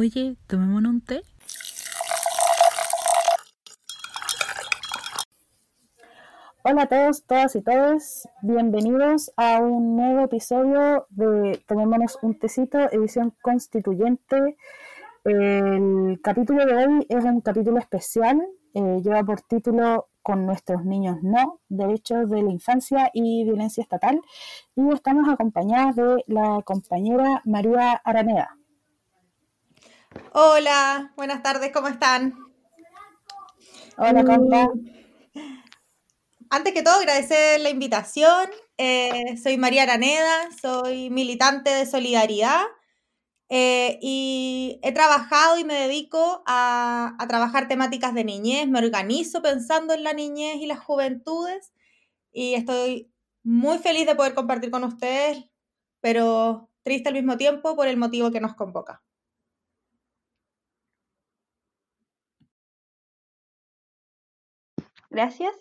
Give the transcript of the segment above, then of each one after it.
Oye, tomémonos un té. Hola a todos, todas y todos. Bienvenidos a un nuevo episodio de Tomémonos un tecito, edición constituyente. El capítulo de hoy es un capítulo especial. eh, lleva por título Con nuestros niños no, derechos de la infancia y violencia estatal. Y estamos acompañadas de la compañera María Araneda. Hola, buenas tardes, ¿cómo están? Hola, compa. Antes que todo, agradecer la invitación. Eh, soy María Araneda, soy militante de Solidaridad eh, y he trabajado y me dedico a, a trabajar temáticas de niñez. Me organizo pensando en la niñez y las juventudes y estoy muy feliz de poder compartir con ustedes, pero triste al mismo tiempo por el motivo que nos convoca. Gracias.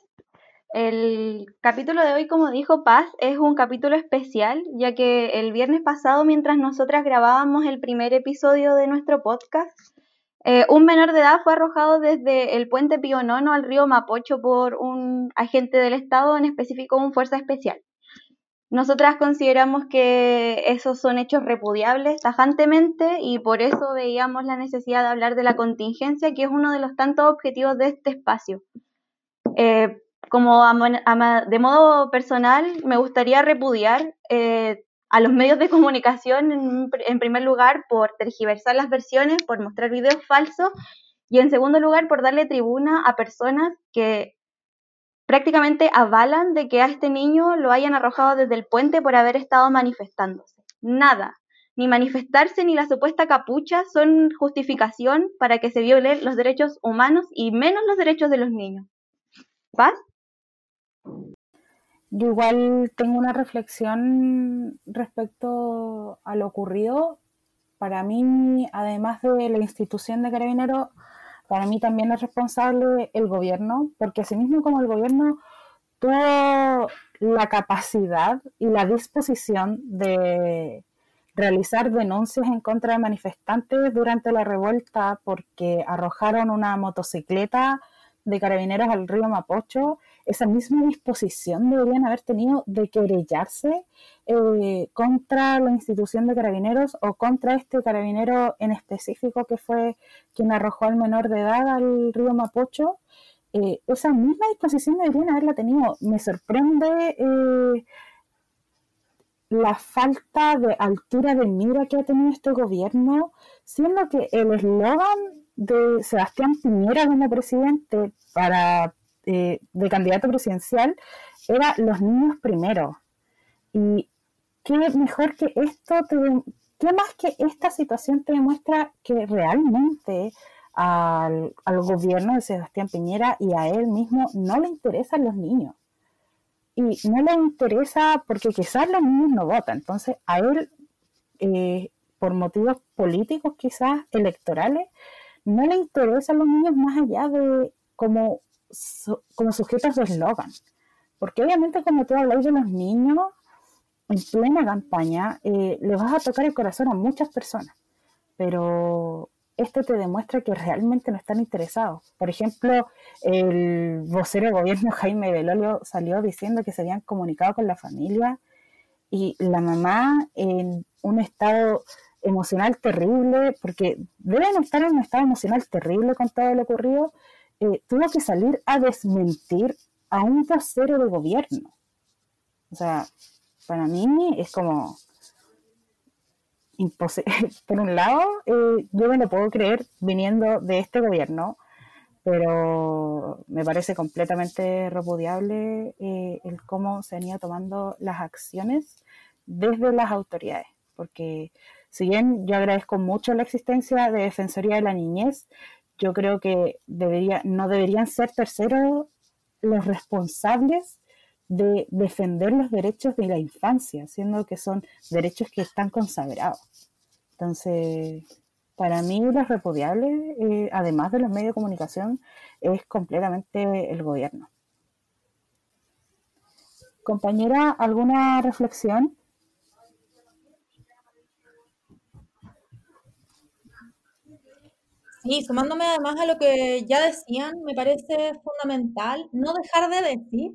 El capítulo de hoy, como dijo Paz, es un capítulo especial, ya que el viernes pasado, mientras nosotras grabábamos el primer episodio de nuestro podcast, eh, un menor de edad fue arrojado desde el puente Pío Nono al río Mapocho por un agente del Estado, en específico un fuerza especial. Nosotras consideramos que esos son hechos repudiables tajantemente y por eso veíamos la necesidad de hablar de la contingencia, que es uno de los tantos objetivos de este espacio. Eh, como a a de modo personal, me gustaría repudiar eh, a los medios de comunicación, en, en primer lugar, por tergiversar las versiones, por mostrar videos falsos, y en segundo lugar, por darle tribuna a personas que prácticamente avalan de que a este niño lo hayan arrojado desde el puente por haber estado manifestándose. Nada. Ni manifestarse ni la supuesta capucha son justificación para que se violen los derechos humanos y menos los derechos de los niños. Yo igual tengo una reflexión respecto a lo ocurrido. Para mí, además de la institución de carabineros, para mí también es responsable el gobierno, porque asimismo como el gobierno tuvo la capacidad y la disposición de realizar denuncias en contra de manifestantes durante la revuelta porque arrojaron una motocicleta de carabineros al río Mapocho, esa misma disposición deberían haber tenido de querellarse eh, contra la institución de carabineros o contra este carabinero en específico que fue quien arrojó al menor de edad al río Mapocho. Eh, esa misma disposición deberían haberla tenido. Me sorprende eh, la falta de altura de mira que ha tenido este gobierno, siendo que el eslogan de Sebastián Piñera como presidente para eh, de candidato presidencial era los niños primero. Y qué mejor que esto, te, qué más que esta situación te demuestra que realmente al, al gobierno de Sebastián Piñera y a él mismo no le interesan los niños y no le interesa porque quizás los niños no votan. Entonces, a él, eh, por motivos políticos, quizás electorales, no le interesan los niños más allá de como, como sujetos de eslogan. Porque obviamente, como tú habláis de los niños, en plena campaña, eh, le vas a tocar el corazón a muchas personas. Pero esto te demuestra que realmente no están interesados. Por ejemplo, el vocero de gobierno Jaime Belolio salió diciendo que se habían comunicado con la familia y la mamá en un estado emocional terrible, porque deben estar en un estado emocional terrible con todo lo ocurrido, eh, tuvo que salir a desmentir a un vocero de gobierno. O sea, para mí es como Por un lado, eh, yo me lo puedo creer viniendo de este gobierno, pero me parece completamente repudiable eh, el cómo se han ido tomando las acciones desde las autoridades, porque si bien yo agradezco mucho la existencia de Defensoría de la Niñez, yo creo que debería, no deberían ser terceros los responsables de defender los derechos de la infancia, siendo que son derechos que están consagrados. Entonces, para mí lo repudiable, eh, además de los medios de comunicación, es completamente el gobierno. Compañera, ¿alguna reflexión? Sí, sumándome además a lo que ya decían, me parece fundamental no dejar de decir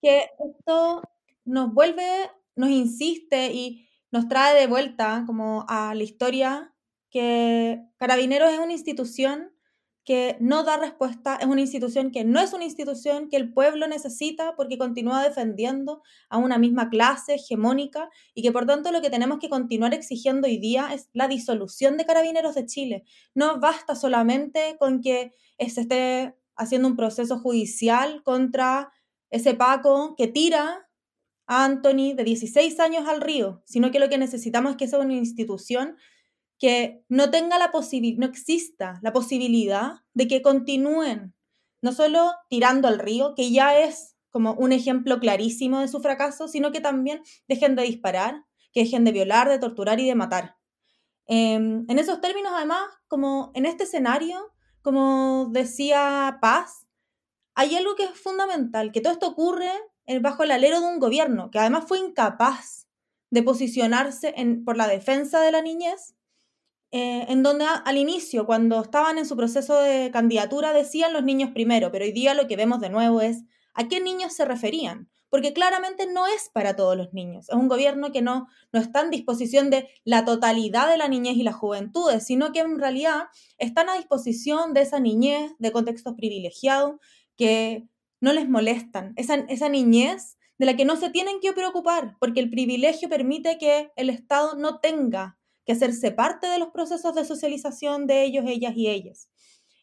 que esto nos vuelve, nos insiste y nos trae de vuelta como a la historia que Carabineros es una institución que no da respuesta, es una institución que no es una institución que el pueblo necesita porque continúa defendiendo a una misma clase hegemónica y que por tanto lo que tenemos que continuar exigiendo hoy día es la disolución de Carabineros de Chile. No basta solamente con que se esté haciendo un proceso judicial contra ese Paco que tira a Anthony de 16 años al río, sino que lo que necesitamos es que sea una institución que no tenga la posibilidad, no exista la posibilidad de que continúen no solo tirando al río, que ya es como un ejemplo clarísimo de su fracaso, sino que también dejen de disparar, que dejen de violar, de torturar y de matar. Em, en esos términos, además, como en este escenario, como decía Paz, hay algo que es fundamental, que todo esto ocurre bajo el alero de un gobierno que además fue incapaz de posicionarse por la defensa de la niñez eh, en donde al inicio, cuando estaban en su proceso de candidatura, decían los niños primero, pero hoy día lo que vemos de nuevo es a qué niños se referían, porque claramente no es para todos los niños. Es un gobierno que no, no está en disposición de la totalidad de la niñez y las juventudes, sino que en realidad están a disposición de esa niñez de contextos privilegiados que no les molestan, esa, esa niñez de la que no se tienen que preocupar, porque el privilegio permite que el Estado no tenga que hacerse parte de los procesos de socialización de ellos, ellas y ellas.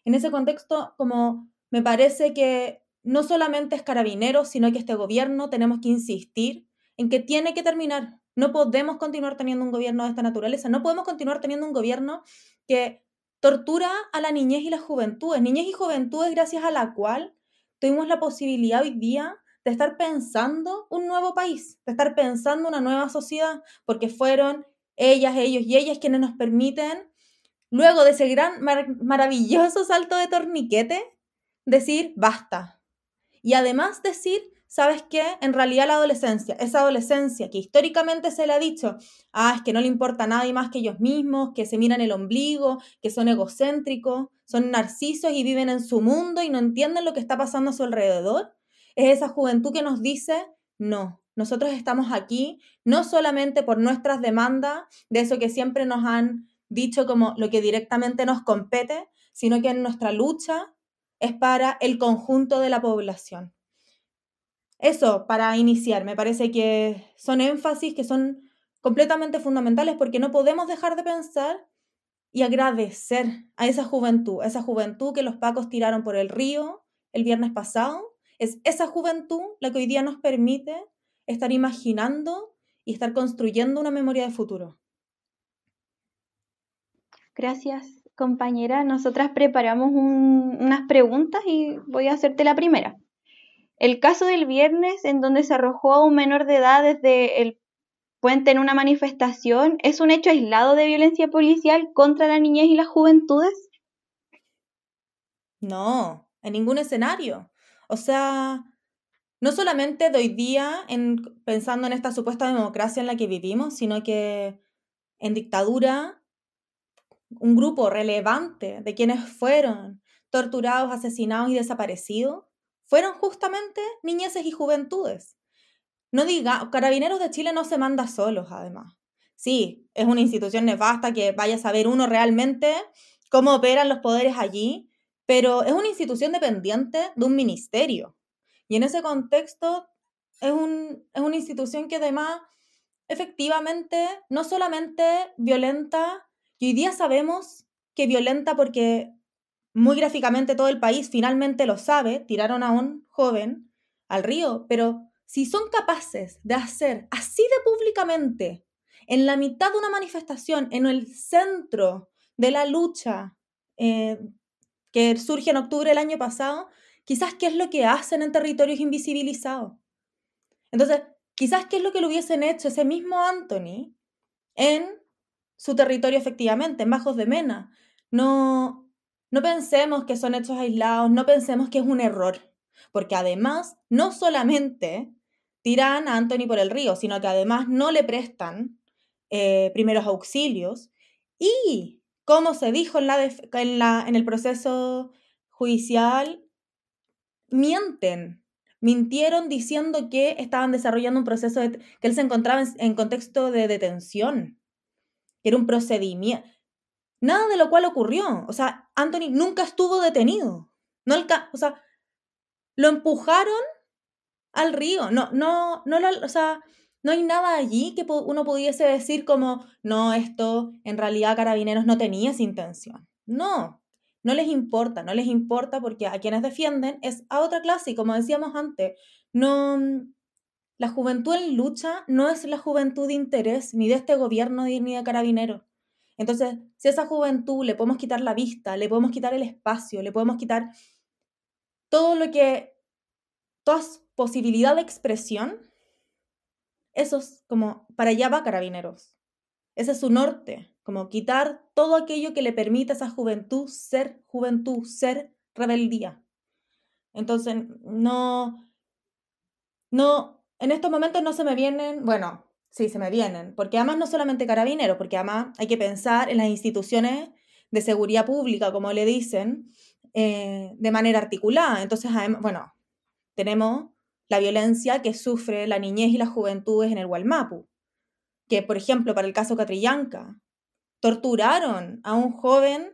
En ese contexto, como me parece que no solamente es carabineros, sino que este gobierno tenemos que insistir en que tiene que terminar. No podemos continuar teniendo un gobierno de esta naturaleza, no podemos continuar teniendo un gobierno que tortura a la niñez y las juventudes, niñez y juventudes gracias a la cual tuvimos la posibilidad hoy día de estar pensando un nuevo país, de estar pensando una nueva sociedad, porque fueron ellas, ellos y ellas quienes nos permiten, luego de ese gran, maravilloso salto de torniquete, decir, basta. Y además decir, ¿sabes qué? En realidad la adolescencia, esa adolescencia que históricamente se le ha dicho, ah, es que no le importa a nadie más que ellos mismos, que se miran el ombligo, que son egocéntricos, son narcisos y viven en su mundo y no entienden lo que está pasando a su alrededor, es esa juventud que nos dice, no, nosotros estamos aquí no solamente por nuestras demandas, de eso que siempre nos han dicho como lo que directamente nos compete, sino que en nuestra lucha es para el conjunto de la población. Eso, para iniciar, me parece que son énfasis que son completamente fundamentales porque no podemos dejar de pensar y agradecer a esa juventud, a esa juventud que los pacos tiraron por el río el viernes pasado. Es esa juventud la que hoy día nos permite estar imaginando y estar construyendo una memoria de futuro. Gracias, compañera. Nosotras preparamos unas preguntas y voy a hacerte la primera. El caso del viernes en donde se arrojó a un menor de edad desde el puente en una manifestación, ¿es un hecho aislado de violencia policial contra la niñez y las juventudes? No, en ningún escenario. O sea, no solamente de hoy día en, pensando en esta supuesta democracia en la que vivimos, sino que en dictadura un grupo relevante de quienes fueron torturados, asesinados y desaparecidos fueron justamente niñeces y juventudes. No diga, Carabineros de Chile no se manda solos, además. Sí, es una institución nefasta que vaya a saber uno realmente cómo operan los poderes allí, pero es una institución dependiente de un ministerio. Y en ese contexto es, una institución que además efectivamente no solamente violenta, y hoy día sabemos que violenta porque muy gráficamente todo el país finalmente lo sabe, tiraron a un joven al río, pero si son capaces de hacer así de públicamente, en la mitad de una manifestación, en el centro de la lucha eh, que surge en octubre del año pasado, quizás qué es lo que hacen en territorios invisibilizados. Entonces, quizás qué es lo que lo hubiesen hecho ese mismo Anthony en su territorio efectivamente, en Bajos de Mena. No, no pensemos que son hechos aislados, no pensemos que es un error, porque además no solamente tiran a Anthony por el río, sino que además no le prestan eh, primeros auxilios y como se dijo en, la, en, la en el proceso judicial, mienten. Mintieron diciendo que estaban desarrollando un proceso de, que él se encontraba en, contexto de detención, que era un procedimiento. Nada de lo cual ocurrió. O sea, Anthony nunca estuvo detenido. No o sea, lo empujaron al río. No, no, no, o sea, no hay nada allí que uno pudiese decir como, no, esto en realidad Carabineros no tenía esa intención. No, no les importa, no les importa porque a quienes defienden es a otra clase y como decíamos antes, no, la juventud en lucha no es la juventud de interés ni de este gobierno ni de Carabineros. Entonces, si a esa juventud le podemos quitar la vista, le podemos quitar el espacio, le podemos quitar todo lo que, toda posibilidad de expresión, eso es como, para allá va Carabineros. Ese es su norte, como quitar todo aquello que le permita a esa juventud ser juventud, ser rebeldía. Entonces, no, no, en estos momentos no se me vienen, bueno, sí, se me vienen, porque además no solamente Carabineros, porque además hay que pensar en las instituciones de seguridad pública, como le dicen, eh, de manera articulada. Entonces, bueno, tenemos la violencia que sufre la niñez y las juventudes en el Gualmapu. Que, por ejemplo, para el caso Catrillanca, torturaron a un joven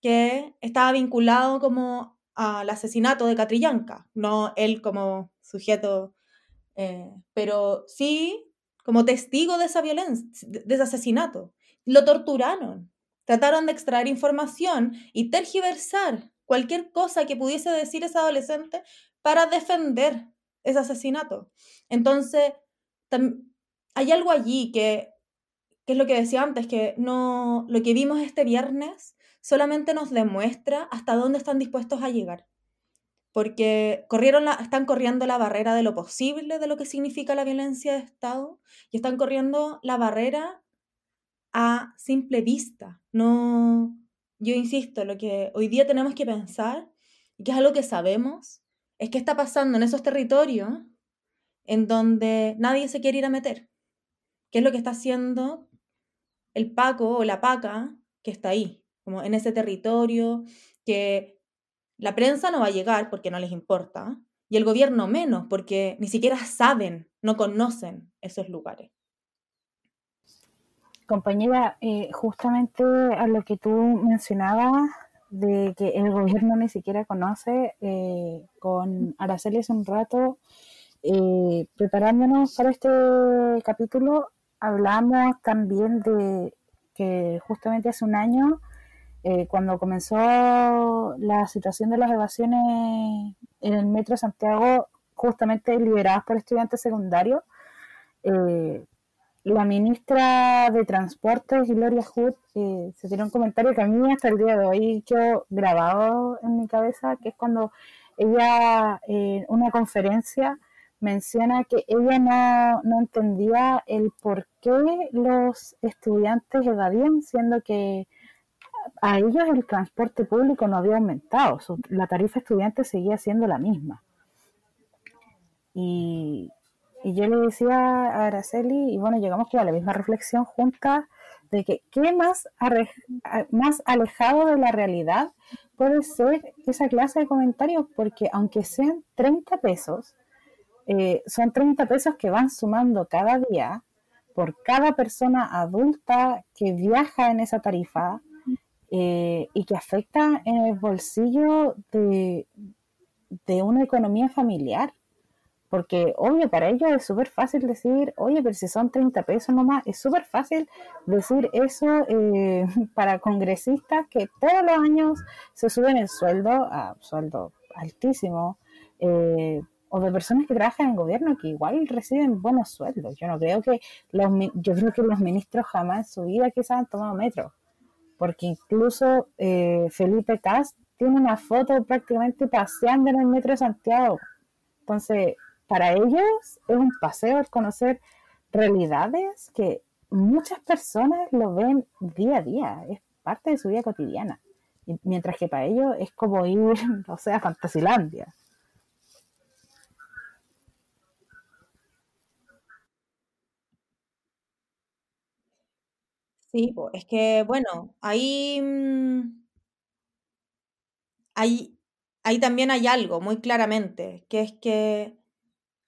que estaba vinculado como al asesinato de Catrillanca, no él como sujeto, eh, pero sí como testigo de esa violencia, de ese asesinato. Lo torturaron, trataron de extraer información y tergiversar cualquier cosa que pudiese decir ese adolescente para defender ese asesinato. Entonces, hay algo allí que, que es lo que decía antes, que no, lo que vimos este viernes solamente nos demuestra hasta dónde están dispuestos a llegar. Porque corrieron están corriendo la barrera de lo posible de lo que significa la violencia de Estado y están corriendo la barrera a simple vista. No, yo insisto, lo que hoy día tenemos que pensar, y que es algo que sabemos, es qué está pasando en esos territorios en donde nadie se quiere ir a meter. ¿Qué es lo que está haciendo el Paco o la Paca que está ahí, como en ese territorio, que la prensa no va a llegar porque no les importa, y el gobierno menos, porque ni siquiera saben, no conocen esos lugares. Compañera, eh, justamente a lo que tú mencionabas de que el gobierno ni siquiera conoce, eh, con Araceli hace un rato, eh, preparándonos para este capítulo, hablamos también de que justamente hace un año, cuando comenzó la situación de las evasiones en el Metro Santiago, justamente liberadas por estudiantes secundarios, la ministra de Transportes, Gloria Hood, eh, se tiene un comentario que a mí hasta el día de hoy quedó grabado en mi cabeza, que es cuando ella en una conferencia menciona que ella no, no, entendía el por qué los estudiantes evadían, siendo que a ellos el transporte público no había aumentado, la tarifa estudiante seguía siendo la misma. Y, y yo le decía a Araceli, y bueno, llegamos a la misma reflexión juntas, de que qué más, más alejado de la realidad puede ser esa clase de comentarios, porque aunque sean 30 pesos, eh, son 30 pesos que van sumando cada día por cada persona adulta que viaja en esa tarifa eh, y que afecta en el bolsillo de, de una economía familiar. Porque, obvio, para ellos es súper fácil decir, oye, pero si son 30 pesos nomás, es súper fácil decir eso eh, para congresistas que todos los años se suben el sueldo a sueldo altísimo, eh, o de personas que trabajan en gobierno que igual reciben buenos sueldos. Yo no creo que los, yo creo que los ministros jamás en su vida quizás han tomado metro, porque incluso eh, Felipe Cast tiene una foto prácticamente paseando en el metro de Santiago. Entonces, para ellos es un paseo el conocer realidades que muchas personas lo ven día a día, es parte de su vida cotidiana. mientras que para ellos es como ir, o sea, a Fantasilandia. Sí, es que, bueno, ahí, mm, ahí, ahí también hay algo muy claramente, que es que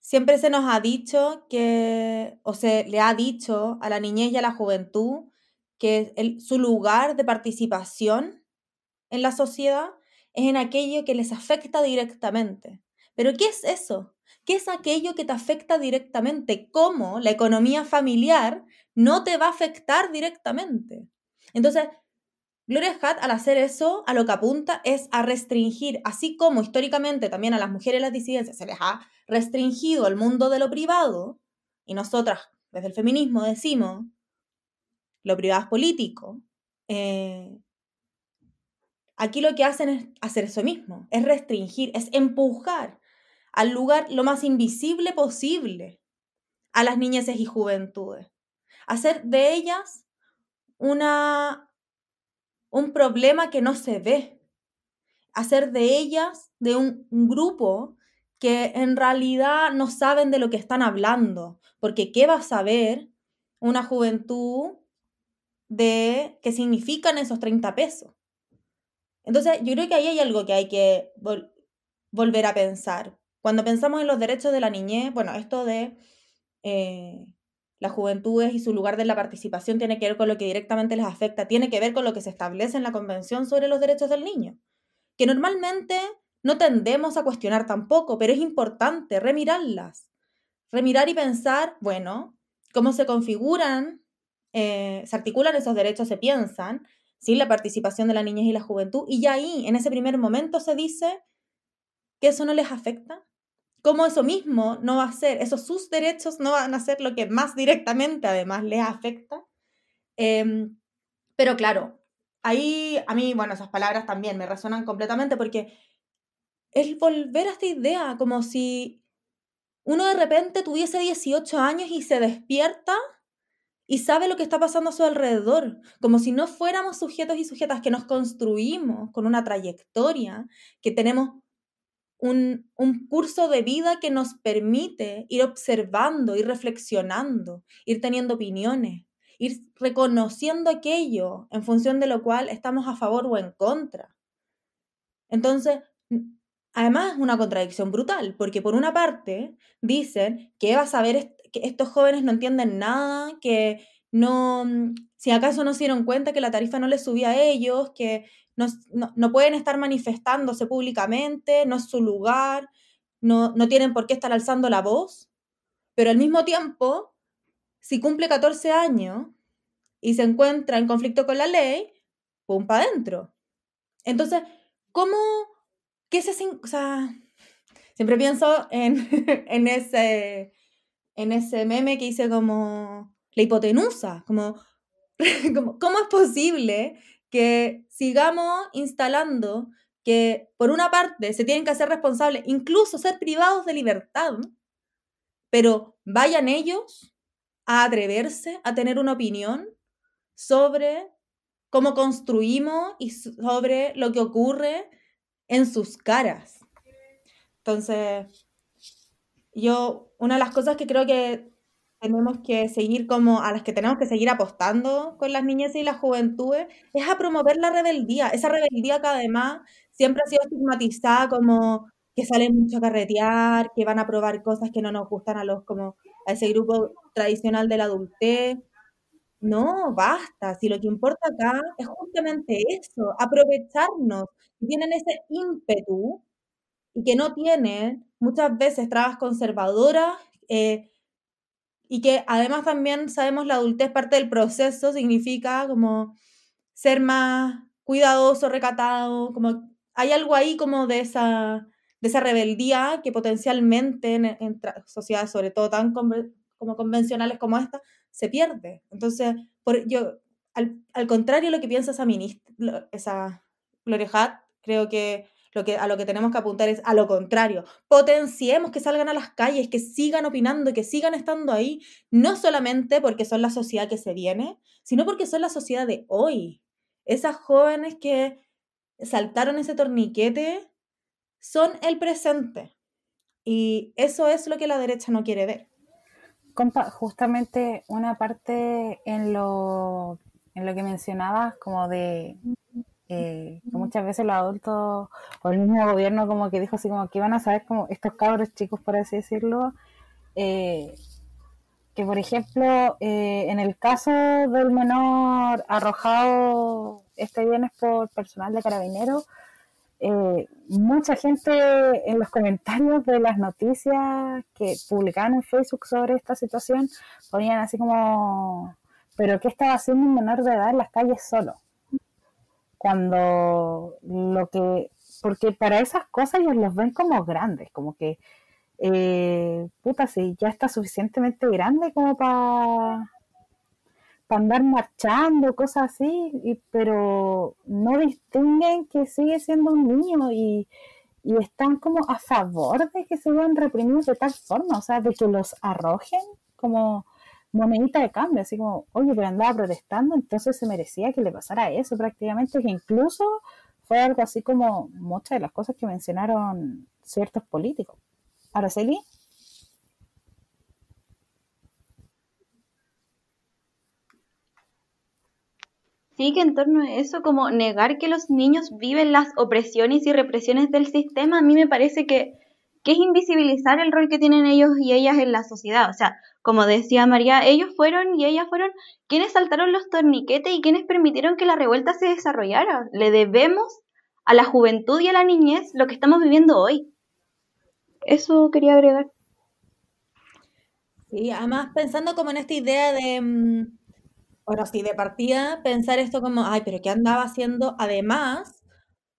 siempre se nos ha dicho que, o se le ha dicho a la niñez y a la juventud que su lugar de participación en la sociedad es en aquello que les afecta directamente. Pero ¿qué es eso? ¿Qué es aquello que te afecta directamente? ¿Cómo la economía familiar no te va a afectar directamente? Entonces, Gloria Hatt al hacer eso, a lo que apunta es a restringir, así como históricamente también a las mujeres las disidencias se les ha restringido el mundo de lo privado, y nosotras desde el feminismo decimos, lo privado es político, eh, aquí lo que hacen es hacer eso mismo, es restringir, es empujar al lugar lo más invisible posible a las niñeces y juventudes, hacer de ellas una un problema que no se ve, hacer de ellas, de un, grupo que en realidad no saben de lo que están hablando, porque ¿qué va a saber una juventud de qué significan esos 30 pesos? Entonces, yo creo que ahí hay algo que hay que volver a pensar. Cuando pensamos en los derechos de la niñez, bueno, esto de eh, las juventudes y su lugar de la participación tiene que ver con lo que directamente les afecta, tiene que ver con lo que se establece en la Convención sobre los Derechos del Niño, que normalmente no tendemos a cuestionar tampoco, pero es importante remirarlas, remirar y pensar, bueno, cómo se configuran, eh, se articulan esos derechos, se piensan, sin la participación de la niñez y la juventud, y ya ahí, en ese primer momento, se dice que eso no les afecta, cómo eso mismo no va a ser, esos sus derechos no van a ser lo que más directamente además les afecta. Em, pero claro, ahí a mí, bueno, esas palabras también me resuenan completamente porque es volver a esta idea, como si uno de repente tuviese 18 años y se despierta y sabe lo que está pasando a su alrededor, como si no fuéramos sujetos y sujetas que nos construimos con una trayectoria, que tenemos un, curso de vida que nos permite ir observando, ir reflexionando, ir teniendo opiniones, ir reconociendo aquello en función de lo cual estamos a favor o en contra. Entonces, además es una contradicción brutal, porque por una parte dicen que va a saber que estos jóvenes no entienden nada, que no, si acaso no se dieron cuenta que la tarifa no les subía a ellos, que no, pueden estar manifestándose públicamente, no es su lugar, no, no tienen por qué estar alzando la voz, pero al mismo tiempo, si cumple 14 años y se encuentra en conflicto con la ley, pum para adentro. Entonces, ¿cómo, qué se, o sea, siempre pienso en, en, ese, en ese meme que hice como la hipotenusa, como, ¿cómo es posible que sigamos instalando que, por una parte, se tienen que hacer responsables, incluso ser privados de libertad, pero vayan ellos a atreverse a tener una opinión sobre cómo construimos y sobre lo que ocurre en sus caras. Entonces, yo, una de las cosas que creo que tenemos que seguir como a las que tenemos que seguir apostando con las niñas y las juventudes es a promover la rebeldía, esa rebeldía que además siempre ha sido estigmatizada como que salen mucho a carretear, que van a probar cosas que no nos gustan a los como a ese grupo tradicional de la adultez. No, basta, si lo que importa acá es justamente eso, aprovecharnos, tienen ese ímpetu y que no tienen muchas veces trabas conservadoras, eh, y que además también sabemos la adultez parte del proceso, significa como ser más cuidadoso, recatado, como hay algo ahí como de esa, de esa rebeldía que potencialmente en, sociedades, sobre todo tan como convencionales como esta, se pierde. Entonces, por, yo, al, al contrario de lo que piensa esa ministra, esa Gloria creo que lo que, a lo que tenemos que apuntar es a lo contrario. Potenciemos que salgan a las calles, que sigan opinando, que sigan estando ahí, no solamente porque son la sociedad que se viene, sino porque son la sociedad de hoy. Esas jóvenes que saltaron ese torniquete son el presente. Y eso es lo que la derecha no quiere ver. Compa, justamente una parte en lo en lo que mencionabas, como de eh, que muchas veces los adultos o el mismo gobierno como que dijo así como que iban a saber como estos cabros chicos, por así decirlo, eh, que por ejemplo eh, en el caso del menor arrojado este viernes por personal de carabineros, mucha gente en los comentarios de las noticias que publicaban en Facebook sobre esta situación ponían así como, pero ¿qué estaba haciendo un menor de edad en las calles solo? Cuando lo que, porque para esas cosas ellos los ven como grandes, como que, eh, puta, si ya está suficientemente grande como para andar marchando, cosas así, y, pero no distinguen que sigue siendo un niño y, y están como a favor de que se vean reprimidos de tal forma, o sea, de que los arrojen como monedita de cambio, así como, oye, pero andaba protestando, entonces se merecía que le pasara eso prácticamente, que incluso fue algo así como muchas de las cosas que mencionaron ciertos políticos. Araceli. Sí, que en torno a eso, como negar que los niños viven las opresiones y represiones del sistema, a mí me parece que, que es invisibilizar el rol que tienen ellos y ellas en la sociedad. O sea, como decía María, ellos fueron y ellas fueron quienes saltaron los torniquetes y quienes permitieron que la revuelta se desarrollara. Le debemos a la juventud y a la niñez lo que estamos viviendo hoy. Eso quería agregar. Sí, además pensando como en esta idea de, mm, bueno, sí, de partida, pensar esto como, ay, pero ¿qué andaba haciendo además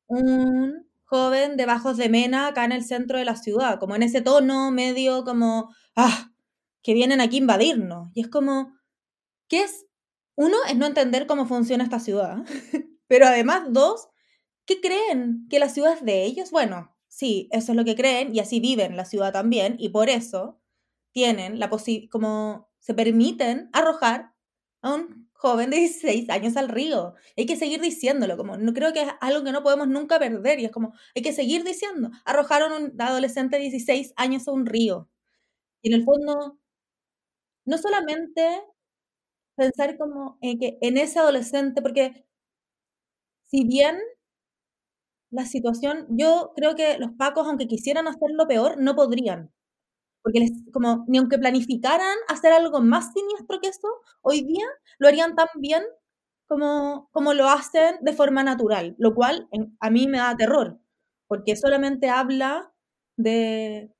un joven de Bajos de Mena acá en el centro de la ciudad? Como en ese tono medio como, ah, que vienen aquí invadirnos. Y es como, ¿qué es? Uno es no entender cómo funciona esta ciudad, pero además, dos, ¿qué creen? ¿Que la ciudad es de ellos? Bueno, sí, eso es lo que creen y así viven la ciudad también y por eso tienen la posibilidad, como se permiten arrojar a un joven de 16 años al río. Hay que seguir diciéndolo, como no creo que es algo que no podemos nunca perder y es como hay que seguir diciendo, arrojaron a un adolescente de 16 años a un río. Y en el fondo no solamente pensar como en que en ese adolescente, porque si bien la situación, yo creo que los pacos, aunque quisieran hacerlo peor, no podrían. Porque les, como, ni aunque planificaran hacer algo más siniestro que eso, hoy día lo harían tan bien como, como lo hacen de forma natural, lo cual a mí me da terror, porque solamente habla de,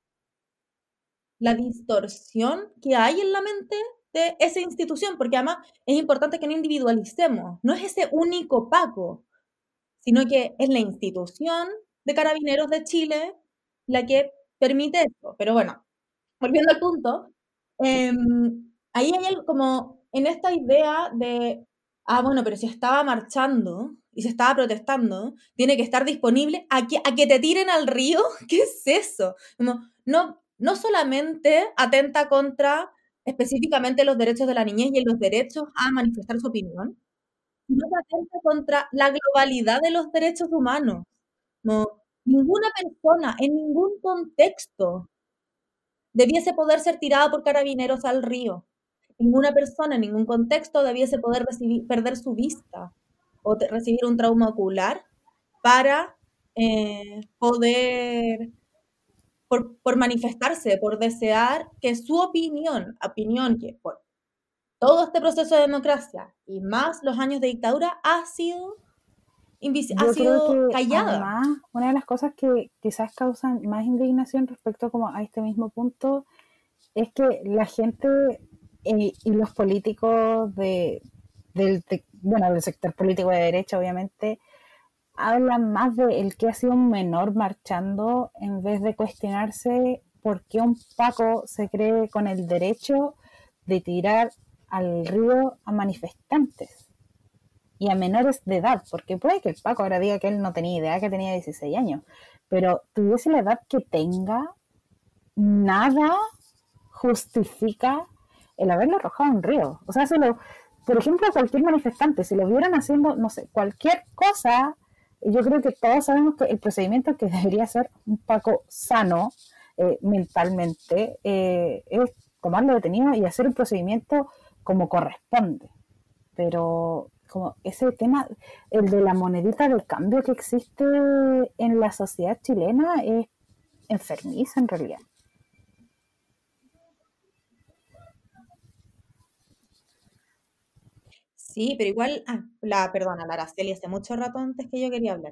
la distorsión que hay en la mente de esa institución, porque además es importante que no individualicemos, no es ese único Paco, sino que es la institución de carabineros de Chile la que permite esto. Pero bueno, volviendo al punto, em, ahí hay algo como en esta idea de, ah, bueno, pero si estaba marchando y se estaba protestando, tiene que estar disponible a que, a que te tiren al río, ¿qué es eso? Como, no, no solamente atenta contra específicamente los derechos de la niñez y los derechos a manifestar su opinión, sino que atenta contra la globalidad de los derechos humanos. No, ninguna persona en ningún contexto debiese poder ser tirada por carabineros al río. Ninguna persona en ningún contexto debiese poder perder su vista o recibir un trauma ocular para eh, poder por, manifestarse, por desear que su opinión, opinión que por todo este proceso de democracia y más los años de dictadura ha sido, ha sido callada. una de las cosas que quizás causan más indignación respecto como a este mismo punto es que la gente eh, y, los políticos de, del, bueno, del sector político de derecha, obviamente, hablan más de el que ha sido un menor marchando en vez de cuestionarse por qué un Paco se cree con el derecho de tirar al río a manifestantes y a menores de edad, porque puede que el Paco ahora diga que él no tenía idea que tenía 16 años, pero tuviese la edad que tenga, nada justifica el haberlo arrojado en un río. O sea, por ejemplo, cualquier manifestante, si lo vieran haciendo, no sé, cualquier cosa yo creo que todos sabemos que el procedimiento que debería ser un poco sano eh, mentalmente eh, es tomarlo detenido y hacer un procedimiento como corresponde. Pero como ese tema, el de la monedita del cambio que existe en la sociedad chilena es enfermiza en realidad. Sí, pero igual, ah, la, perdona, la Araceli, hace mucho rato antes que yo quería hablar.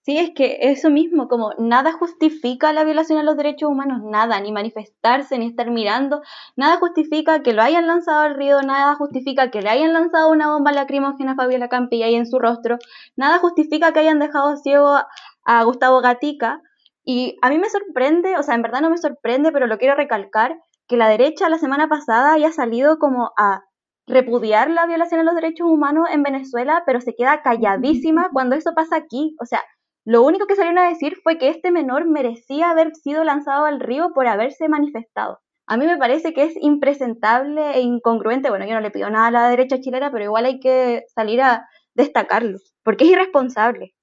Sí, es que eso mismo, como nada justifica la violación a los derechos humanos, nada, ni manifestarse, ni estar mirando, nada justifica que lo hayan lanzado al río, nada justifica que le hayan lanzado una bomba lacrimógena a Fabiola Campi ahí en su rostro, nada justifica que hayan dejado ciego a Gustavo Gatica, y a mí me sorprende, o sea, en verdad no me sorprende, pero lo quiero recalcar, que la derecha la semana pasada haya salido como a repudiar la violación a los derechos humanos en Venezuela, pero se queda calladísima cuando eso pasa aquí. O sea, lo único que salieron a decir fue que este menor merecía haber sido lanzado al río por haberse manifestado. A mí me parece que es impresentable e incongruente. Bueno, yo no le pido nada a la derecha chilena, pero igual hay que salir a destacarlo, porque es irresponsable.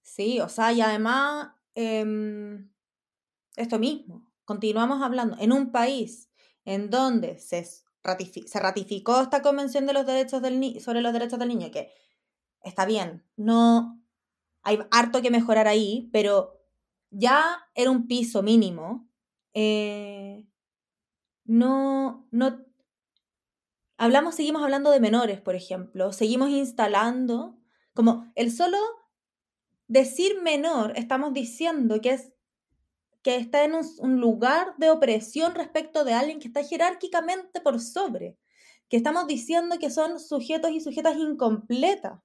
Sí, o sea, y además, em, esto mismo, continuamos hablando, en un país en donde se, ratificó esta Convención de los Derechos sobre los Derechos del Niño, que está bien, no hay harto que mejorar ahí, pero ya era un piso mínimo. Eh, no, no, hablamos, seguimos hablando de menores, por ejemplo, seguimos instalando, como el solo decir menor, estamos diciendo que es que está en un, lugar de opresión respecto de alguien que está jerárquicamente por sobre, que estamos diciendo que son sujetos y sujetas incompletas,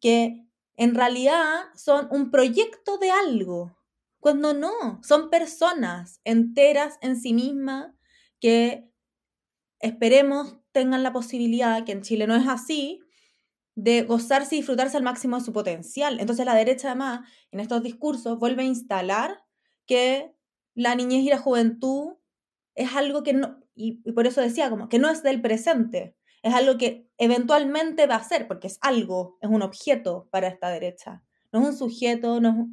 que en realidad son un proyecto de algo, cuando no, son personas enteras en sí mismas que esperemos tengan la posibilidad, que en Chile no es así, de gozarse y disfrutarse al máximo de su potencial. Entonces la derecha además en estos discursos vuelve a instalar que la niñez y la juventud es algo que no, y, por eso decía como que no es del presente, es algo que eventualmente va a ser, porque es algo, es un objeto para esta derecha, no es un sujeto, no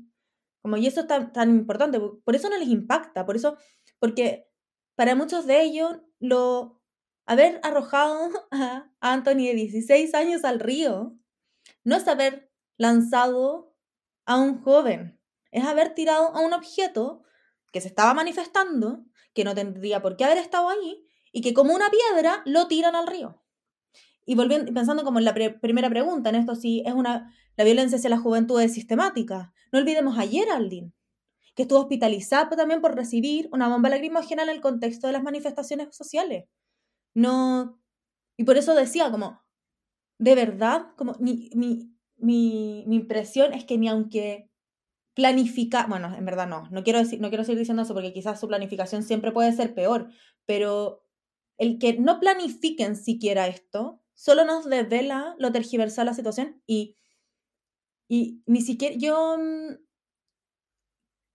como y eso es tan, tan importante, por eso no les impacta, por eso, porque para muchos de ellos lo haber arrojado a Anthony de 16 años al río no es haber lanzado a un joven, es haber tirado a un objeto que se estaba manifestando, que no tendría por qué haber estado ahí, y que como una piedra lo tiran al río. Y volviendo, pensando como en la primera pregunta, en esto sí es una, la violencia hacia la juventud es sistemática. No olvidemos a Geraldine, que estuvo hospitalizada también por recibir una bomba lacrimógena en el contexto de las manifestaciones sociales. No, y por eso decía como, de verdad, como mi, mi, mi impresión es que ni aunque planificar, bueno, en verdad no, no quiero, decir, no quiero seguir diciendo eso porque quizás su planificación siempre puede ser peor, pero el que no planifiquen siquiera esto, solo nos devela lo tergiversado la situación y, y ni siquiera yo mm,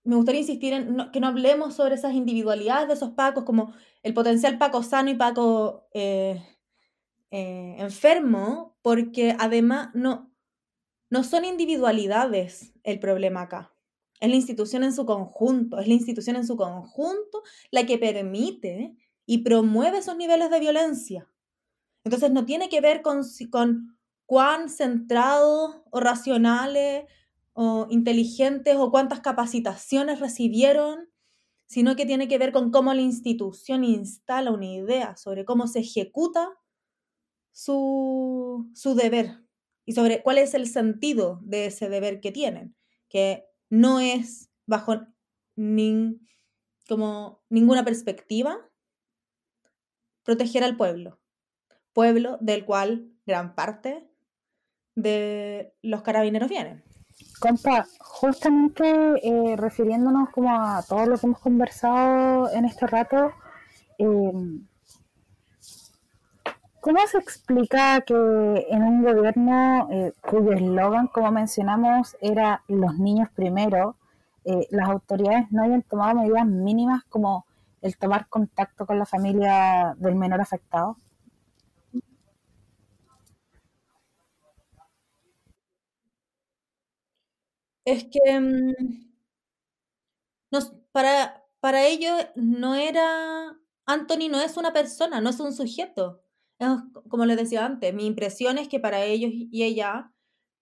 me gustaría insistir en que no hablemos sobre esas individualidades de esos pacos, como el potencial paco sano y paco eh, eh, enfermo, porque además no, no son individualidades el problema acá. Es la institución en su conjunto, es la institución en su conjunto la que permite y promueve esos niveles de violencia. Entonces no tiene que ver con, con cuán centrados o racionales o inteligentes o cuántas capacitaciones recibieron, sino que tiene que ver con cómo la institución instala una idea sobre cómo se ejecuta su, su deber y sobre cuál es el sentido de ese deber que tienen, que no es bajo como ninguna perspectiva proteger al pueblo, pueblo del cual gran parte de los carabineros vienen. Compa, justamente eh, refiriéndonos como a todo lo que hemos conversado en este rato, em, ¿Cómo se explica que en un gobierno eh, cuyo eslogan, como mencionamos, era los niños primero, eh, las autoridades no hayan tomado medidas mínimas como el tomar contacto con la familia del menor afectado? Es que mm, para, para ellos no era, Anthony no es una persona, no es un sujeto como les decía antes, mi impresión es que para ellos y ella,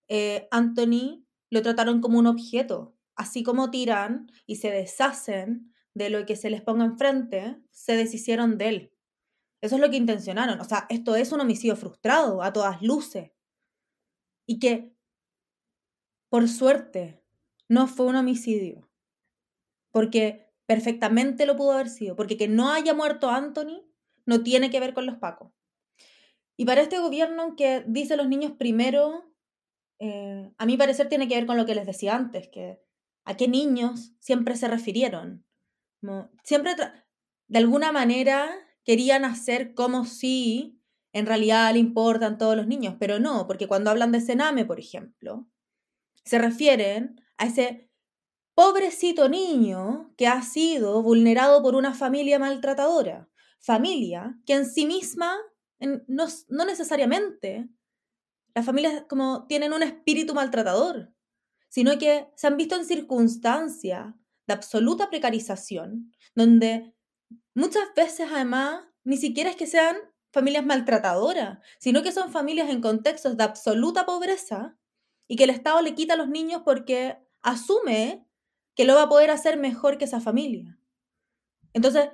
eh, Anthony lo trataron como un objeto. Así como tiran y se deshacen de lo que se les ponga enfrente, se deshicieron de él. Eso es lo que intencionaron. O sea, esto es un homicidio frustrado, a todas luces. Y que, por suerte, no fue un homicidio. Porque perfectamente lo pudo haber sido. Porque que no haya muerto Anthony no tiene que ver con los pacos. Y para este gobierno que dice los niños primero, eh, a mi parecer tiene que ver con lo que les decía antes, que a qué niños siempre se refirieron. siempre, de alguna manera, querían hacer como si en realidad le importan todos los niños, pero no, porque cuando hablan de Sename, por ejemplo, se refieren a ese pobrecito niño que ha sido vulnerado por una familia maltratadora, familia que en sí misma, no, no necesariamente, las familias como tienen un espíritu maltratador, sino que se han visto en circunstancias de absoluta precarización, donde muchas veces además ni siquiera es que sean familias maltratadoras, sino que son familias en contextos de absoluta pobreza y que el Estado le quita a los niños porque asume que lo va a poder hacer mejor que esa familia. Entonces,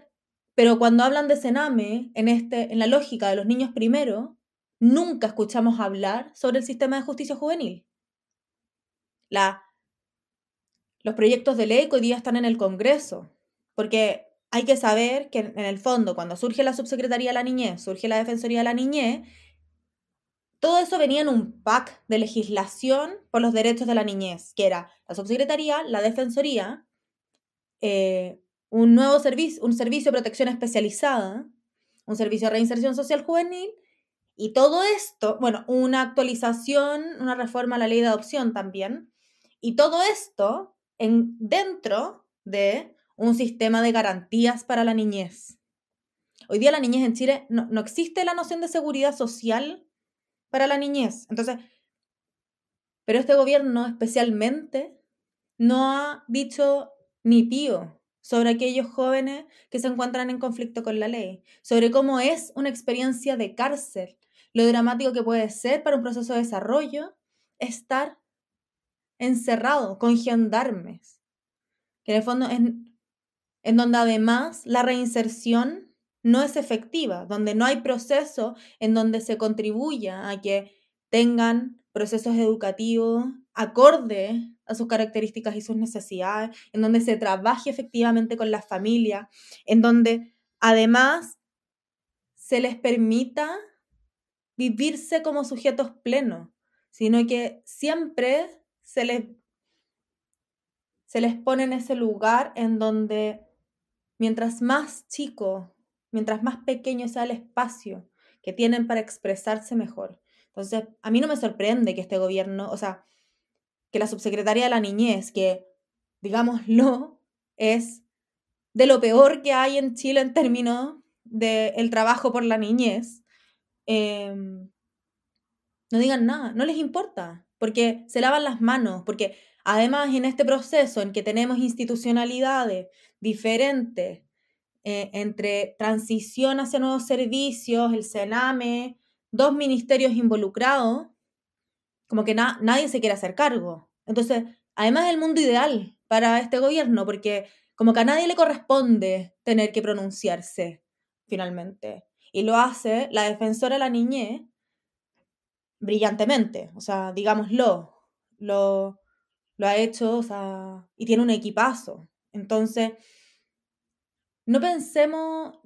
pero cuando hablan de Sename, en, este, en la lógica de los niños primero, nunca escuchamos hablar sobre el sistema de justicia juvenil. La, los proyectos de ley hoy día están en el Congreso, porque hay que saber que en el fondo, cuando surge la Subsecretaría de la Niñez, surge la Defensoría de la Niñez, todo eso venía en un pack de legislación por los derechos de la niñez, que era la Subsecretaría, la Defensoría, eh, un nuevo servicio, un servicio de protección especializada, un servicio de reinserción social juvenil y todo esto, bueno, una actualización, una reforma a la ley de adopción también, y todo esto en, dentro de un sistema de garantías para la niñez. Hoy día la niñez en Chile no, no existe la noción de seguridad social para la niñez. Entonces, pero este gobierno especialmente no ha dicho ni pío sobre aquellos jóvenes que se encuentran en conflicto con la ley, sobre cómo es una experiencia de cárcel, lo dramático que puede ser para un proceso de desarrollo estar encerrado con gendarmes, que en el fondo es en donde además la reinserción no es efectiva, donde no hay proceso en donde se contribuya a que tengan procesos educativos acorde a sus características y sus necesidades, en donde se trabaje efectivamente con la familia, en donde además se les permita vivirse como sujetos plenos, sino que siempre se les, se les pone en ese lugar en donde mientras más chico, mientras más pequeño sea el espacio que tienen para expresarse mejor. Entonces, a mí no me sorprende que este gobierno, o sea, que la subsecretaria de la niñez, que, digámoslo, es de lo peor que hay en Chile en términos del trabajo por la niñez, Em, no digan nada, no les importa, porque se lavan las manos, porque además en este proceso en que tenemos institucionalidades diferentes eh, entre transición hacia nuevos servicios, el CENAME, dos ministerios involucrados, como que nadie se quiere hacer cargo. Entonces, además es el mundo ideal para este gobierno, porque como que a nadie le corresponde tener que pronunciarse finalmente. Y lo hace la defensora de la niñez brillantemente, o sea, digámoslo, lo, lo ha hecho, o sea, y tiene un equipazo. Entonces, no pensemos,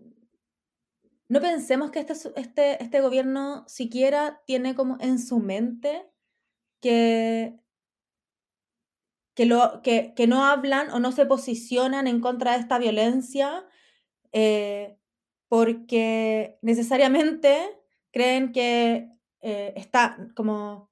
no pensemos que este, este, este gobierno siquiera tiene como en su mente que, que, lo, que, que no hablan o no se posicionan en contra de esta violencia eh, porque necesariamente creen que eh, está como...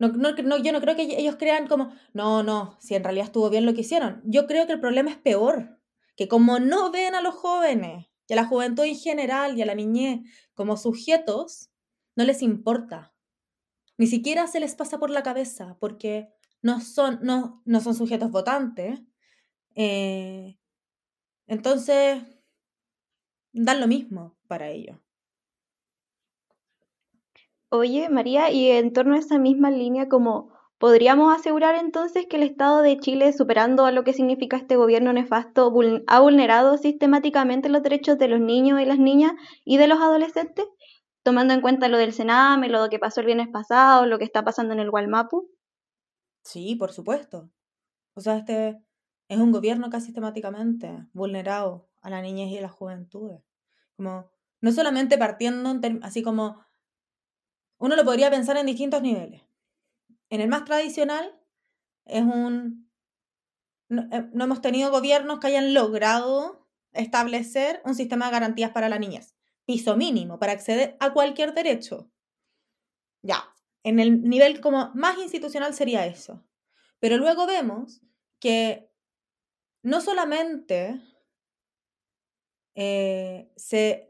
No, no, yo no creo que ellos crean como, no, no, si en realidad estuvo bien lo que hicieron. Yo creo que el problema es peor, que como no ven a los jóvenes y a la juventud en general y a la niñez como sujetos, no les importa. Ni siquiera se les pasa por la cabeza porque no son, no, no son sujetos votantes. Eh, entonces, dan lo mismo para ellos. Oye, María, y en torno a esa misma línea, como podríamos asegurar entonces que el Estado de Chile, superando a lo que significa este gobierno nefasto, ha vulnerado sistemáticamente los derechos de los niños y las niñas y de los adolescentes, tomando en cuenta lo del Sename, lo que pasó el viernes pasado, lo que está pasando en el Gualmapu. Sí, por supuesto. O sea, este es un gobierno que sistemáticamente vulnerado a la niñez y a las juventudes. Como, no solamente partiendo así como uno lo podría pensar en distintos niveles. En el más tradicional, es un. Eh, no, hemos tenido gobiernos que hayan logrado establecer un sistema de garantías para la niñez. Piso mínimo para acceder a cualquier derecho. Ya, en el nivel como más institucional sería eso. Pero luego vemos que no solamente eh, se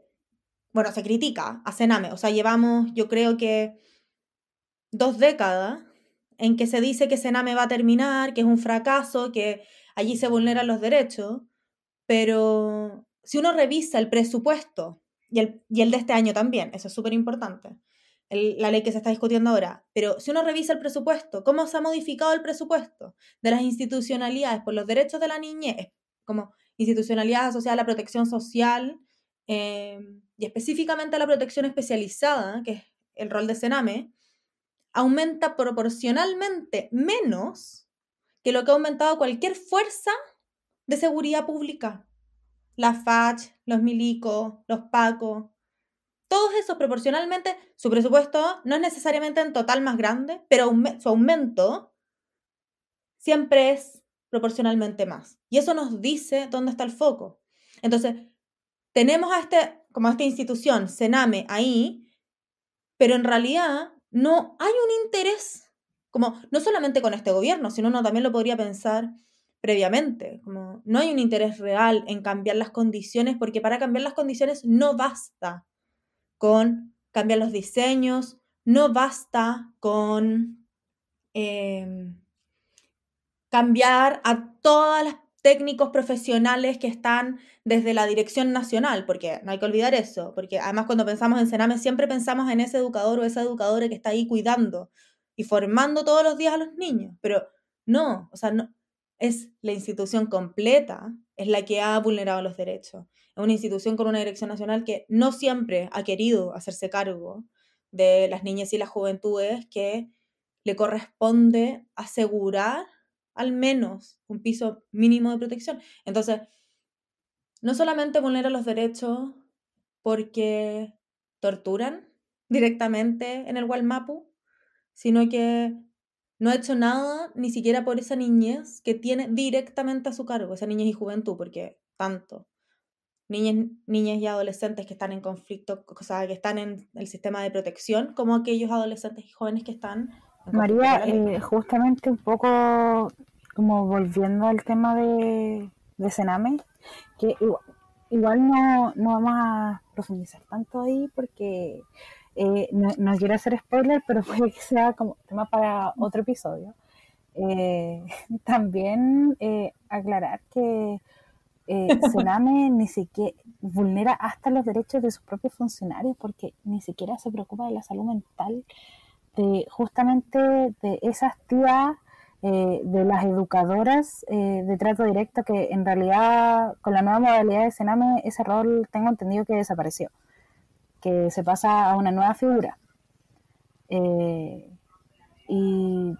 bueno, se critica a Sename. O sea, llevamos, yo creo que dos décadas en que se dice que Sename va a terminar, que es un fracaso, que allí se vulneran los derechos, pero si uno revisa el presupuesto, y el, y el de este año también, eso es súper importante, la ley que se está discutiendo ahora, pero si uno revisa el presupuesto, cómo se ha modificado el presupuesto de las institucionalidades por los derechos de la niñez, como institucionalidad asociada a la protección social, eh, y específicamente la protección especializada, que es el rol de Sename, aumenta proporcionalmente menos que lo que ha aumentado cualquier fuerza de seguridad pública. La FACH, los milicos, los PACO, todos esos proporcionalmente, su presupuesto no es necesariamente en total más grande, pero su aumento siempre es proporcionalmente más. Y eso nos dice dónde está el foco. Entonces, tenemos a este como esta institución, Sename, ahí, pero en realidad no hay un interés, como no solamente con este gobierno, sino uno también lo podría pensar previamente, como no hay un interés real en cambiar las condiciones, porque para cambiar las condiciones no basta con cambiar los diseños, no basta con em, cambiar a todas las técnicos profesionales que están desde la dirección nacional, porque no hay que olvidar eso, porque además cuando pensamos en Sename siempre pensamos en ese educador o esa educadora que está ahí cuidando y formando todos los días a los niños, pero no, o sea, no, es la institución completa, es la que ha vulnerado los derechos. Es una institución con una dirección nacional que no siempre ha querido hacerse cargo de las niñas y las juventudes que le corresponde asegurar al menos un piso mínimo de protección. Entonces, no solamente vulnera los derechos porque torturan directamente en el Walmapu, sino que no ha hecho nada ni siquiera por esa niñez que tiene directamente a su cargo, esa niñez y juventud, porque tanto. Niñas, niñas y adolescentes que están en conflicto, o sea, que están en el sistema de protección, como aquellos adolescentes y jóvenes que están... María, eh, justamente un poco como volviendo al tema de, de Sename, que igual, no, no, vamos a profundizar tanto ahí porque eh, no, quiero hacer spoiler, pero puede que sea como tema para otro episodio. Eh, también eh, aclarar que Sename ni siquiera vulnera hasta los derechos de sus propios funcionarios porque ni siquiera se preocupa de la salud mental de justamente de esas tías eh, de las educadoras eh, de trato directo, que en realidad con la nueva modalidad de Sename ese rol tengo entendido que desapareció, que se pasa a una nueva figura. Eh, y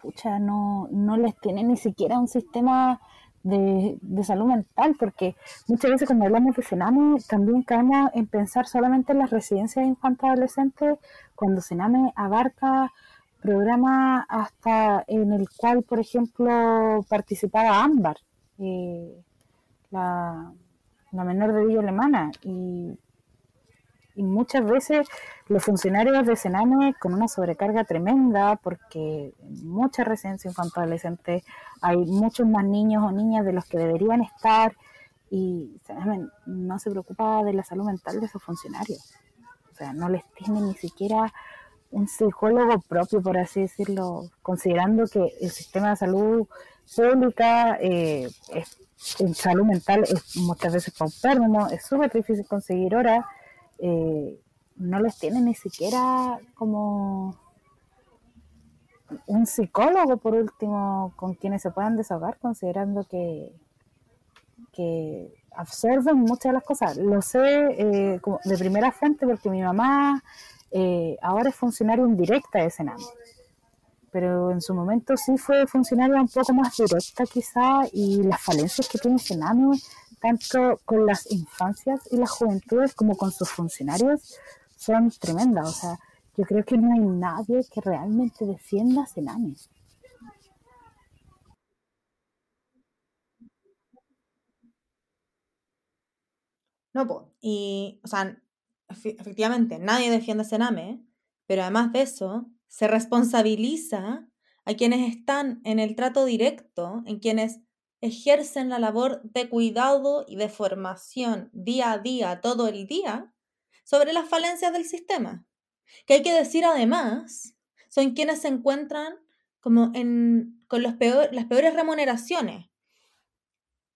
pucha, no, no les tiene ni siquiera un sistema de, de, salud mental, porque muchas veces cuando hablamos de Sename también caemos en pensar solamente en las residencias de infantes adolescentes, cuando Sename abarca programa hasta en el cual, por ejemplo, participaba Ámbar, eh, la, menor de Villa Alemana, y, muchas veces los funcionarios de Sename con una sobrecarga tremenda, porque en muchas residencias infantiles adolescentes hay muchos más niños o niñas de los que deberían estar, y Sename no se preocupa de la salud mental de sus funcionarios. O sea, no les tiene ni siquiera un psicólogo propio, por así decirlo, considerando que el sistema de salud pública, eh, en salud mental, es muchas veces paupérrimo, es súper difícil conseguir horas. Eh, no les tiene ni siquiera como un psicólogo, por último, con quienes se puedan desahogar, considerando que, que absorben muchas de las cosas. Lo sé eh, de primera fuente porque mi mamá eh, ahora es funcionaria indirecta de Sename. Pero en su momento sí fue funcionaria un poco más directa quizá y las falencias que tiene Sename, tanto con las infancias y las juventudes como con sus funcionarios, son tremendas. O sea, yo creo que no hay nadie que realmente defienda a Sename. No, pues, y, o sea, efectivamente, nadie defiende a Sename, pero además de eso, se responsabiliza a quienes están en el trato directo, en quienes ejercen la labor de cuidado y de formación día a día, todo el día, sobre las falencias del sistema. Que hay que decir además, son quienes se encuentran como en, con los las peores remuneraciones.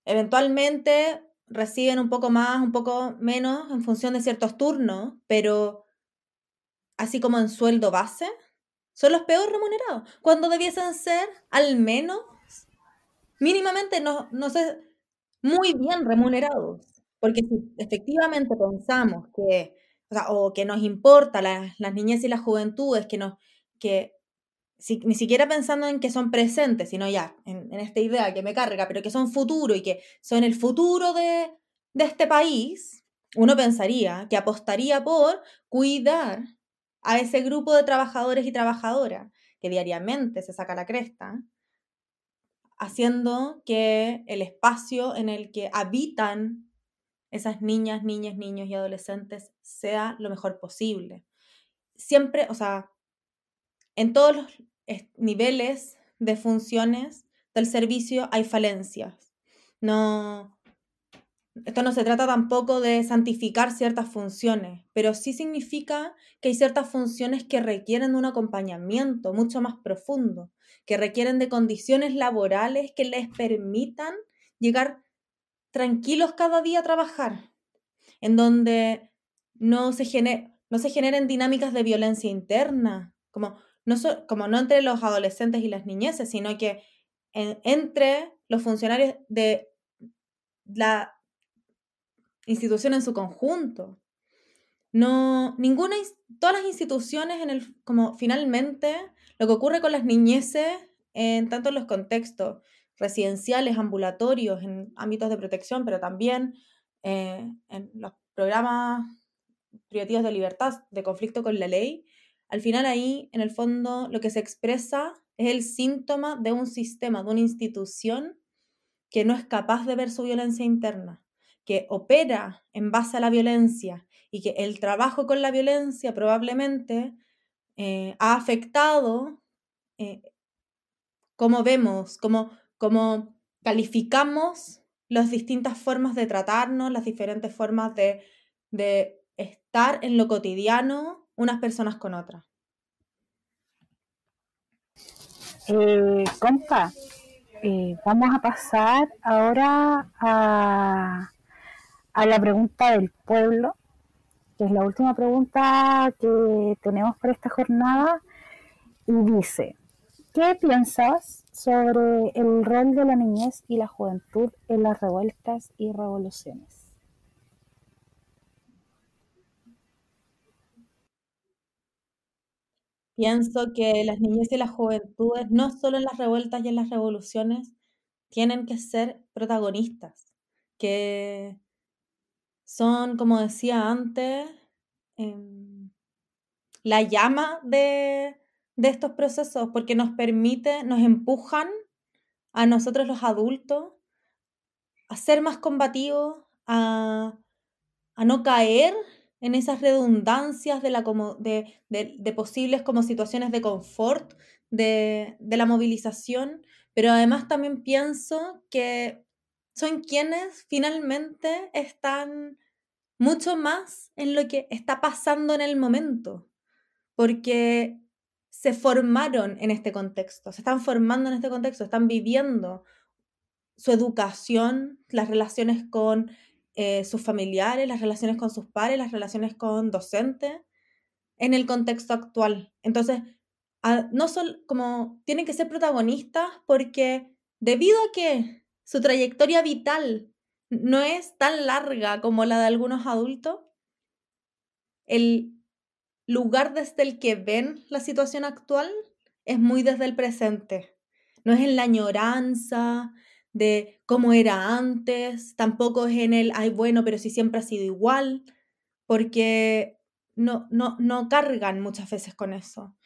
Eventualmente reciben un poco más, un poco menos en función de ciertos turnos, pero así como en sueldo base, son los peor remunerados, cuando debiesen ser al menos mínimamente, no, no sé, muy bien remunerados. Porque si efectivamente pensamos que, o, que nos importa las niñez y las juventudes, que, nos, que ni siquiera pensando en que son presentes, sino ya en, esta idea que me carga, pero que son futuro y que son el futuro de, de este país, uno pensaría que apostaría por cuidar a ese grupo de trabajadores y trabajadoras que diariamente se saca la cresta, haciendo que el espacio en el que habitan esas niñas, niñas, niños y adolescentes sea lo mejor posible. Siempre, o sea, en todos los niveles de funciones del servicio hay falencias. No, esto no se trata tampoco de santificar ciertas funciones, pero sí significa que hay ciertas funciones que requieren un acompañamiento mucho más profundo, que requieren de condiciones laborales que les permitan llegar tranquilos cada día a trabajar, en donde no se, no se generen dinámicas de violencia interna, como no, entre los adolescentes y las niñeces, sino que entre los funcionarios de la institución en su conjunto. No, ninguna, todas las instituciones en el, como finalmente, lo que ocurre con las niñeces, en tanto en los contextos residenciales, ambulatorios, en ámbitos de protección, pero también eh, en los programas privativos de libertad, de conflicto con la ley, al final ahí, en el fondo, lo que se expresa es el síntoma de un sistema, de una institución que no es capaz de ver su violencia interna, que opera en base a la violencia y que el trabajo con la violencia probablemente eh, ha afectado eh, cómo vemos, cómo, cómo calificamos las distintas formas de tratarnos, las diferentes formas de, de estar en lo cotidiano unas personas con otras. Eh, compa, eh, vamos a pasar ahora a, a la pregunta del pueblo, que es la última pregunta que tenemos para esta jornada, y dice, ¿qué piensas sobre el rol de la niñez y la juventud en las revueltas y revoluciones? Pienso que las niñez y las juventudes, no solo en las revueltas y en las revoluciones, tienen que ser protagonistas, que son, como decía antes, em, la llama de, de estos procesos, porque nos permite, nos empujan a nosotros los adultos a ser más combativos, a, a no caer en esas redundancias de, la de, posibles como situaciones de confort de, de la movilización, pero además también pienso que son quienes finalmente están mucho más en lo que está pasando en el momento, porque se formaron en este contexto, se están formando en este contexto, están viviendo su educación, las relaciones con eh, sus familiares, las relaciones con sus pares, las relaciones con docentes, en el contexto actual. Entonces, no solo como tienen que ser protagonistas porque debido a que su trayectoria vital no es tan larga como la de algunos adultos, el lugar desde el que ven la situación actual es muy desde el presente. No es en la añoranza de cómo era antes, tampoco es en el, ay, bueno, pero si siempre ha sido igual, porque no, no, no cargan muchas veces con eso.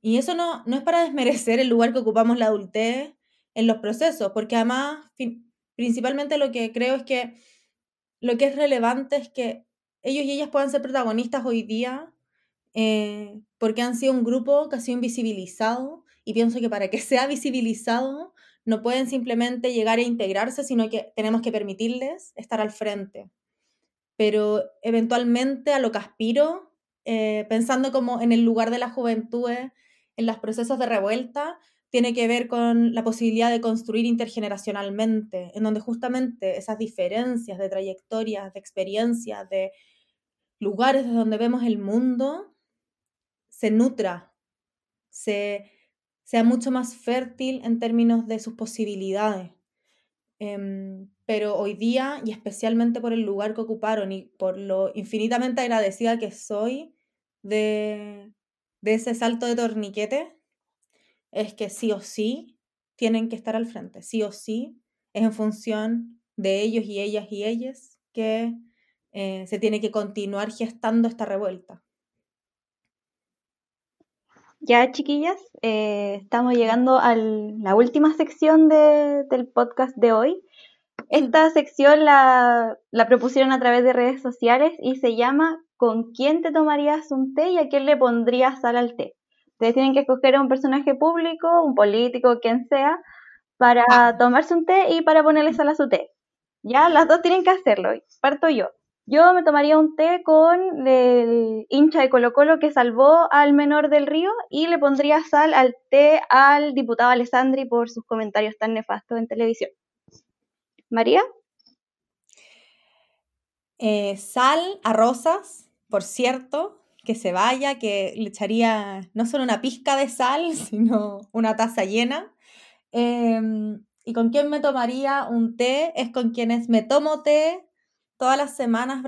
Y eso no, no es para desmerecer el lugar que ocupamos la adultez en los procesos, porque además, principalmente lo que creo es que lo que es relevante es que ellos y ellas puedan ser protagonistas hoy día, eh, porque han sido un grupo que ha sido invisibilizado, y pienso que para que sea visibilizado, no pueden simplemente llegar a integrarse, sino que tenemos que permitirles estar al frente. Pero eventualmente a lo que aspiro, eh, pensando como en el lugar de la juventud, en los procesos de revuelta, tiene que ver con la posibilidad de construir intergeneracionalmente, en donde justamente esas diferencias de trayectorias, de experiencias, de lugares de donde vemos el mundo, se nutra, se, sea mucho más fértil en términos de sus posibilidades. Em, pero hoy día, y especialmente por el lugar que ocuparon y por lo infinitamente agradecida que soy de, de ese salto de torniquete, es que sí o sí tienen que estar al frente, sí o sí es en función de ellos y ellas y ellas que eh, se tiene que continuar gestando esta revuelta. Ya, chiquillas, eh, estamos llegando a la última sección del podcast de hoy. Esta sección la, la, propusieron a través de redes sociales y se llama ¿Con quién te tomarías un té y a quién le pondrías sal al té? Ustedes tienen que escoger a un personaje público, un político, quien sea, para ah. tomarse un té y para ponerle sal a su té. Ya, las dos tienen que hacerlo. Parto yo. Yo me tomaría un té con el hincha de Colo Colo que salvó al menor del río y le pondría sal al té al diputado Alessandri por sus comentarios tan nefastos en televisión. María. Eh, sal a rosas, por cierto, que se vaya, que le echaría no solo una pizca de sal, sino una taza llena. Em, ¿Y con quién me tomaría un té? Es con quienes me tomo té todas las semanas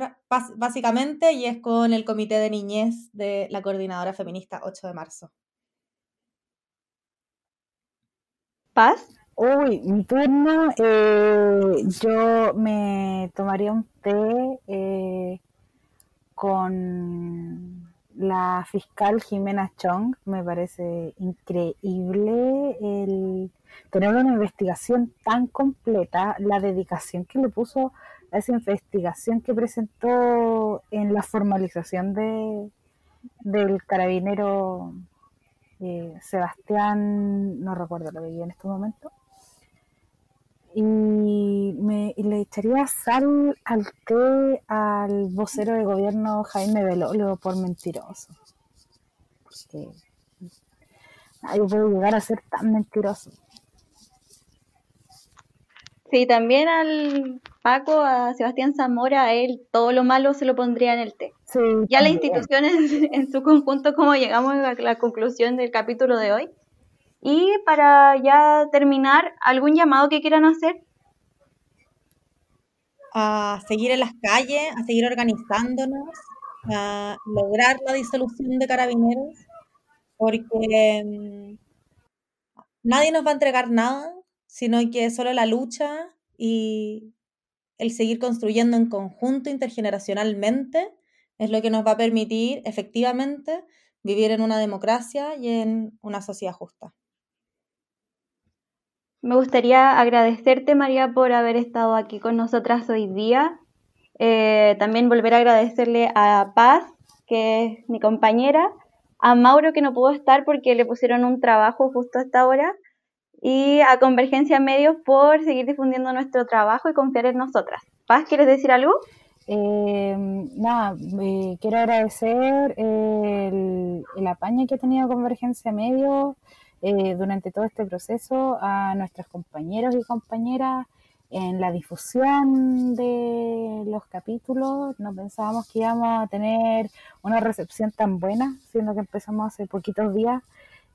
básicamente y es con el comité de niñez de la coordinadora feminista 8 de marzo. ¿Paz? Uy, mi turno, eh, yo me tomaría un té eh, con la fiscal Jimena Chong. Me parece increíble el tener una investigación tan completa, la dedicación que le puso esa investigación que presentó en la formalización de, del carabinero eh, Sebastián, no recuerdo lo que en este momento, y, me, le echaría sal al té al vocero de gobierno Jaime Belolio por mentiroso. Porque nadie puede llegar a ser tan mentiroso. Sí, también al Paco, a Sebastián Zamora, a él todo lo malo se lo pondría en el té. ya las instituciones en su conjunto, como llegamos a la conclusión del capítulo de hoy. Y para ya terminar, ¿algún llamado que quieran hacer? A seguir en las calles, a seguir organizándonos, a lograr la disolución de carabineros, porque mm, nadie nos va a entregar nada sino que solo la lucha y el seguir construyendo en conjunto intergeneracionalmente es lo que nos va a permitir efectivamente vivir en una democracia y en una sociedad justa. Me gustaría agradecerte, María, por haber estado aquí con nosotras hoy día. Eh, también volver a agradecerle a Paz, que es mi compañera, a Mauro, que no pudo estar porque le pusieron un trabajo justo a esta hora, y a Convergencia Medios por seguir difundiendo nuestro trabajo y confiar en nosotras. Paz, ¿quieres decir algo? Eh, nada, quiero agradecer el, el, apaño que ha tenido Convergencia Medios eh, durante todo este proceso, a nuestros compañeros y compañeras en la difusión de los capítulos. No pensábamos que íbamos a tener una recepción tan buena, siendo que empezamos hace poquitos días.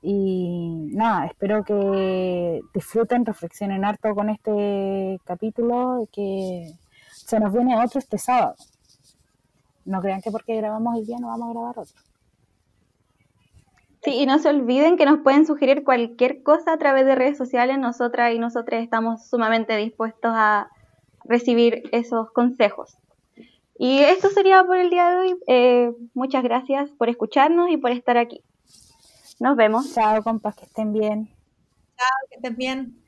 Y nada, espero que disfruten, reflexionen harto con este capítulo, que se nos viene otro este sábado. No crean que porque grabamos el día no vamos a grabar otro. Sí, y no se olviden que nos pueden sugerir cualquier cosa a través de redes sociales. Nosotras y nosotros estamos sumamente dispuestos a recibir esos consejos. Y esto sería por el día de hoy. Eh, muchas gracias por escucharnos y por estar aquí. Nos vemos. Chao, compas, que estén bien. Chao, que estén bien.